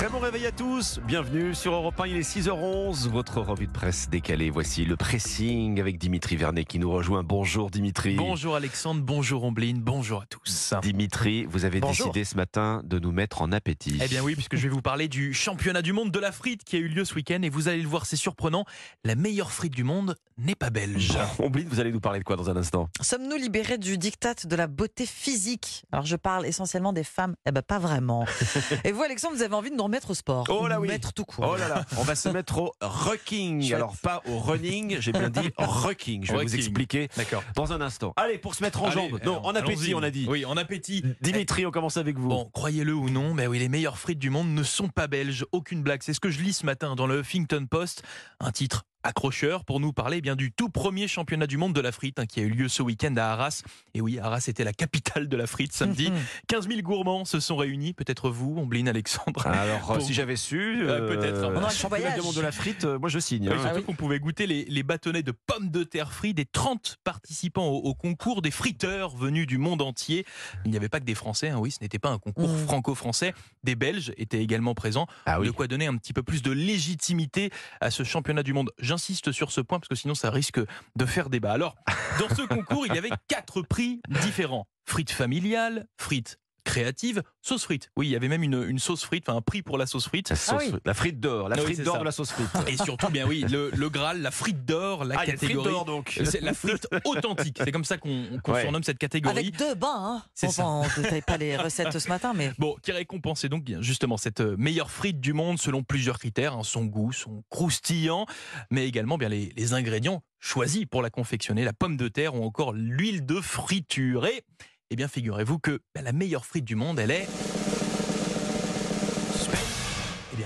Très bon réveil à tous, bienvenue sur Europe 1, il est 6h11, votre revue de presse décalée. Voici le pressing avec Dimitri Vernet qui nous rejoint. Bonjour Dimitri. Bonjour Alexandre, bonjour Ombline, bonjour à tous. Dimitri, vous avez Bonjour. décidé ce matin de nous mettre en appétit. Eh bien oui, puisque je vais vous parler du championnat du monde de la frite qui a eu lieu ce week-end et vous allez le voir, c'est surprenant, la meilleure frite du monde n'est pas belge. Ombline, vous allez nous parler de quoi dans un instant? Sommes-nous libérés du diktat de la beauté physique? Alors je parle essentiellement des femmes. Eh ben pas vraiment. Et vous Alexandre, vous avez envie de nous remettre au sport Oh là Nous oui. Mettre tout court. Oh là là, on va se mettre au rocking. Chouette. Alors pas au running, j'ai bien dit rocking. Je vais vous expliquer D'accord. dans un instant. Allez, pour se mettre en Allez, jambes. Non, en appétit, on a dit. Oui, en appétit. Dimitri, on commence avec vous. Bon, croyez-le ou non, mais oui, les meilleures frites du monde ne sont pas belges, aucune blague. C'est ce que je lis ce matin dans le Huffington Post, un titre accrocheur pour nous parler eh bien du tout premier championnat du monde de la frite hein, qui a eu lieu ce week-end à Arras. Et oui, Arras était la capitale de la frite samedi. 15 000 gourmands se sont réunis, peut-être vous, Ombline, Alexandre. Alors, euh, Pour- si j'avais su, Euh, peut-être. On a un championnat du monde de la frite, euh, moi je signe. Oui, hein. surtout oui. qu'on pouvait goûter les, les bâtonnets de pommes de terre frites des 30 participants au, au concours des friteurs venus du monde entier. Il n'y avait pas que des Français, hein, oui, ce n'était pas un concours Mmh. franco-français. Des Belges étaient également présents. Ah oui. De quoi donner un petit peu plus de légitimité à ce championnat du monde. J'insiste sur ce point parce que sinon ça risque de faire débat. Alors, dans ce concours, il y avait quatre prix différents. Frites familiales, frites créatives, sauce frite. Oui, il y avait même une, une sauce frite, enfin un prix pour la sauce frite. La, sauce- Ah oui. la frite d'or, la Ah oui, frite d'or ça. de la sauce frite. Et surtout, bien oui, le, le Graal, la frite d'or, la Ah, une frite catégorie. d'or donc. C'est la frite authentique. C'est comme ça qu'on Ouais. surnomme cette catégorie. Avec deux bains. Hein. C'est Enfin, on ne pas les recettes ce matin, mais Bon, qui récompensait donc bien justement cette euh, meilleure frite du monde selon plusieurs critères, hein, son goût, son croustillant, mais également bien les, les ingrédients choisis pour la confectionner, la pomme de terre ou encore l'huile de friture. Et eh bien, figurez-vous que ben, la meilleure frite du monde, elle est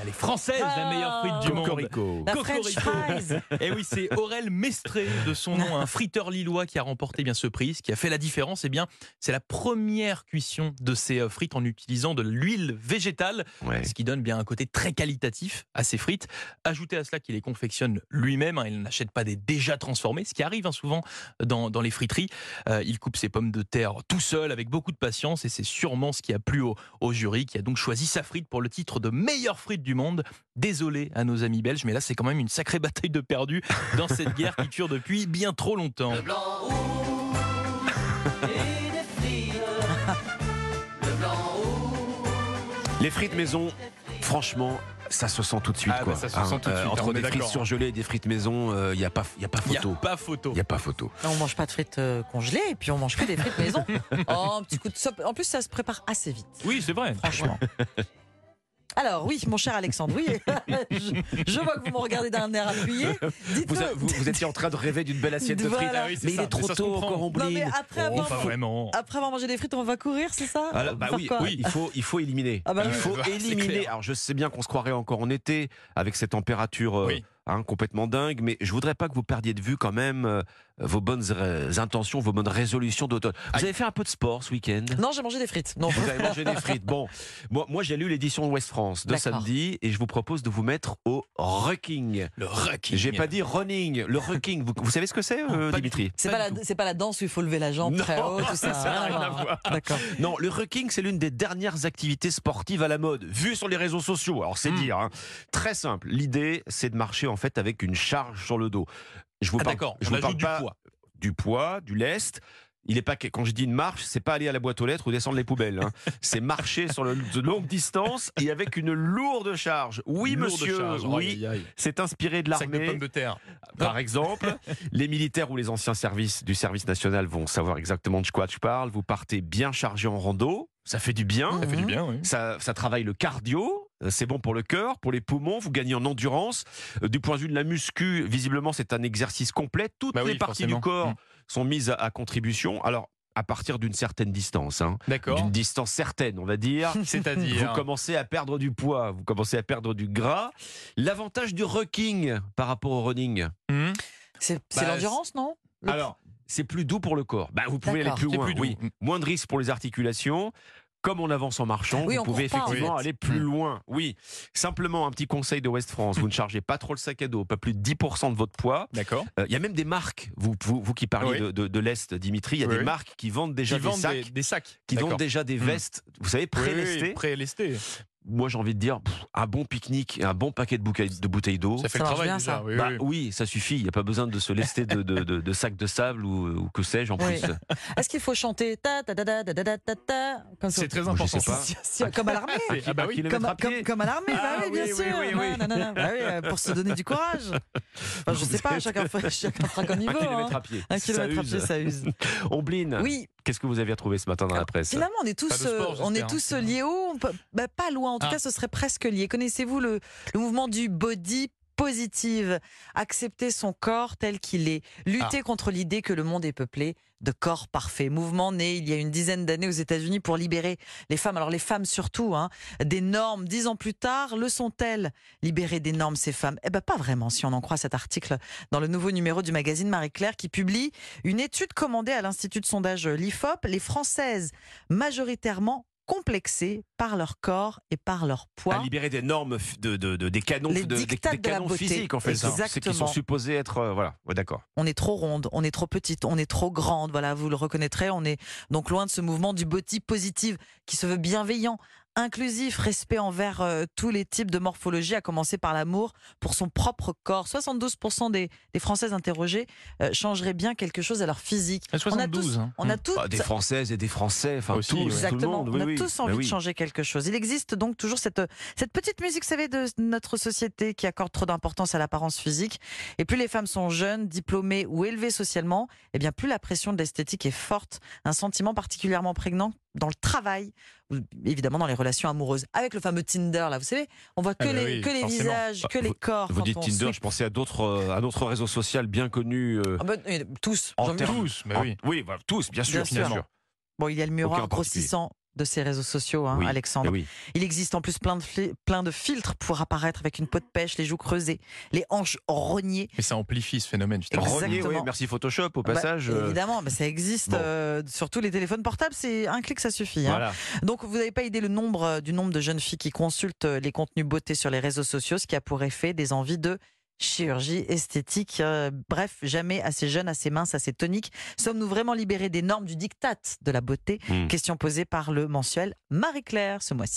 elle est française, la meilleure frite du monde. Cocorico. la Cocorico. French. Et oui, c'est Aurel Mestré de son nom, un friteur lillois qui a remporté bien ce prix. Ce qui a fait la différence, eh bien, c'est la première cuisson de ces euh, frites en utilisant de l'huile végétale, Ouais. ce qui donne bien un côté très qualitatif à ces frites. Ajoutez à cela qu'il les confectionne lui-même, hein, il n'achète pas des déjà transformés, ce qui arrive hein, souvent dans, dans les friteries. Euh, il coupe ses pommes de terre tout seul avec beaucoup de patience et c'est sûrement ce qui a plu au, au jury qui a donc choisi sa frite pour le titre de meilleure frite du monde. Désolé à nos amis belges, mais là c'est quand même une sacrée bataille de perdus dans cette guerre qui dure depuis bien trop longtemps. Les frites maison, franchement, ça se sent tout de suite. Ah, quoi. bah, ça se sent tout de suite, entre on est des frites d'accord. surgelées et des frites maison, il n'y a, pas- y a pas Il n'y a photo. pas photo. Il n'y a pas photo. on mange pas de frites euh, congelées et puis on mange que des frites maison. Oh, un petit coup de. En plus, ça se prépare assez vite. Oui, c'est vrai. Franchement. Alors oui, mon cher Alexandre, oui, je, je vois que vous me regardez d'un air appuyé. Vous, Dites-moi. vous- vous étiez en train de rêver d'une belle assiette de frites. Voilà. Ah oui, mais il est trop tôt encore en Non, mais après Oh, avoir, pas vraiment. après avoir mangé des frites, on va courir, c'est ça Alors, bah oui, il faut, il faut éliminer. Ah bah il oui. faut Bah, c'est éliminer. clair. Alors je sais bien qu'on se croirait encore en été avec ces températures euh, Oui. Hein, complètement dingues, mais je voudrais pas que vous perdiez de vue quand même euh, vos bonnes intentions, vos bonnes résolutions d'automne. Vous avez fait un peu de sport ce week-end? Non, j'ai mangé des frites. Non. Vous avez mangé des frites. Bon, moi, moi j'ai lu l'édition Ouest France de samedi et je vous propose de vous mettre au rocking. Le rocking. J'ai pas dit running, le rocking. Vous, vous savez ce que c'est, euh, Dimitri? C'est Pas pas, pas la danse où il faut lever la jambe très haut, tout ça. ça n'a rien à voir. D'accord. Non, le rocking, c'est l'une des dernières activités sportives à la mode, vues sur les réseaux sociaux. Alors, c'est Hmm. dire. hein. Très simple. L'idée, c'est de marcher en fait avec une charge sur le dos. Je vous Ah parle, je on vous parle du pas poids. du poids, du lest. Il est pas quand je dis une marche, c'est pas aller à la boîte aux lettres ou descendre les poubelles. hein. C'est marcher sur le- de longues distances et avec une lourde charge. Oui, Lourde monsieur. charge. Oui, c'est inspiré de l'armée. pommes de terre. Par exemple, les militaires ou les anciens services du service national vont savoir exactement de quoi je parle. Vous partez bien chargé en rando, ça fait du bien. Ça fait du bien, oui. Ça, ça travaille le cardio, c'est bon pour le cœur, pour les poumons, vous gagnez en endurance. Euh, Du point de vue de la muscu, visiblement, c'est un exercice complet. Toutes Bah oui, les parties forcément. du corps Mm. sont mises à, à contribution. Alors, à partir d'une certaine distance, hein, D'accord. d'une distance certaine, on va dire. Vous C'est-à-dire. commencez à perdre du poids, vous commencez à perdre du gras. L'avantage du rocking par rapport au running, Hmm. C'est Bah, l'endurance, non? Alors, c'est plus doux pour le corps. Bah, vous pouvez aller plus C'est loin. plus doux. oui. Moins de risques pour les articulations. Comme on avance en marchant, Oui, vous pouvez court pas, en effectivement fait. aller plus Mm. loin. Oui. Simplement, un petit conseil de West France. Vous ne chargez pas trop le sac à dos, pas plus de 10% de votre poids. D'accord. Euh, Il y a même des marques, vous, vous, vous qui parliez Oui. de, de- de l'Est, Dimitri, il y a Oui, des marques qui vendent déjà Qui des vendent sacs, des, des sacs. qui vendent déjà des Mm. vestes, vous savez, Oui, oui, pré-lestées moi j'ai envie de dire un bon pique-nique un bon paquet de bouteilles, d'eau. Ça fait le travail bien. Ça. Bah, oui, oui. ça suffit. Il n'y a pas besoin de se lester de, sacs de sable ou, que sais-je en plus. Est-ce qu'il faut chanter ta ta ta ta ta ta ta C'est très important. Comme à l'armée. Ah bah comme, à, l'armée, ah bah oui, bien sûr. Non, euh, pour se donner du courage. Enfin, je sais pas, chacun, chacun fera comme il veut. Un hein. kilomètre à pied, ça use. Ombline. Oui qu'est-ce que vous avez retrouvé ce matin dans la presse finalement, on est tous, sport, euh, on est tous liés haut, on peut- bah, pas loin. En tout Ah. cas, ce serait presque lié. Connaissez-vous le, le mouvement du body positive Accepter son corps tel qu'il est. Lutter contre l'idée que le monde est peuplé de corps parfaits. Mouvement né il y a une dizaine d'années aux États-Unis pour libérer les femmes. Alors les femmes surtout, hein, des normes. Dix ans plus tard, le sont-elles Libérer des normes ces femmes? Eh ben pas vraiment, si on en croit cet article dans le nouveau numéro du magazine Marie-Claire qui publie une étude commandée à l'Institut de sondage l'IFOP. Les Françaises majoritairement complexées par leur corps et par leur poids. à libérer des normes de, de- de- des canons Les de, des- dictats des de la canons beauté. physiques en fait ça. c'est qui sont supposés être euh, voilà ouais, d'accord on est trop ronde, on est trop petite, on est trop grande. Voilà, vous le reconnaîtrez, on est donc loin de ce mouvement du body positive qui se veut bienveillant, inclusif, respect envers euh, tous les types de morphologie, à commencer par l'amour pour son propre corps. 72% des, des Françaises interrogées euh, changeraient bien quelque chose à leur physique. À on a tous, 72, hein. on a tous Bah, des Françaises et des Français enfin tous, ouais. tout le Exactement. monde on a oui, oui. tous Bah envie oui. de changer quelque chose. Il existe donc toujours cette, cette petite musique, vous savez, de notre société qui accorde trop d'importance à l'apparence physique. Et plus les femmes sont jeunes, diplômées ou élevées socialement, et bien plus la pression de l'esthétique est forte. Un sentiment particulièrement prégnant dans le travail, ou évidemment dans les relations amoureuses. Avec le fameux Tinder, là, vous savez, on voit que Ah bah les, oui, que les visages, que Bah, les corps. vous quand dites on Tinder je pensais à d'autres euh, à un autre réseau social bien connu euh, Ah bah, tous. En Tous, mais en- oui. oui voilà, tous bien sûr Bien bien sûr. sûr Bon, il y a le miroir grossissant de ces réseaux sociaux, hein, Oui, Alexandre. Eh oui. Il existe en plus plein de, plein de filtres pour apparaître avec une peau de pêche, les joues creusées, les hanches rognées. Mais ça amplifie ce phénomène. Renier, oui, merci Photoshop au Bah, passage euh, évidemment, mais ça existe bon. euh, sur tous les téléphones portables. C'est un clic, ça suffit. hein. voilà Donc, vous n'avez pas idée le nombre euh, du nombre de jeunes filles qui consultent euh, les contenus beauté sur les réseaux sociaux, ce qui a pour effet des envies de chirurgie esthétique. Euh, bref, jamais assez jeune, assez mince, assez tonique. Sommes-nous vraiment libérés des normes du diktat de la beauté? Hmm. Question posée par le mensuel Marie-Claire ce mois-ci.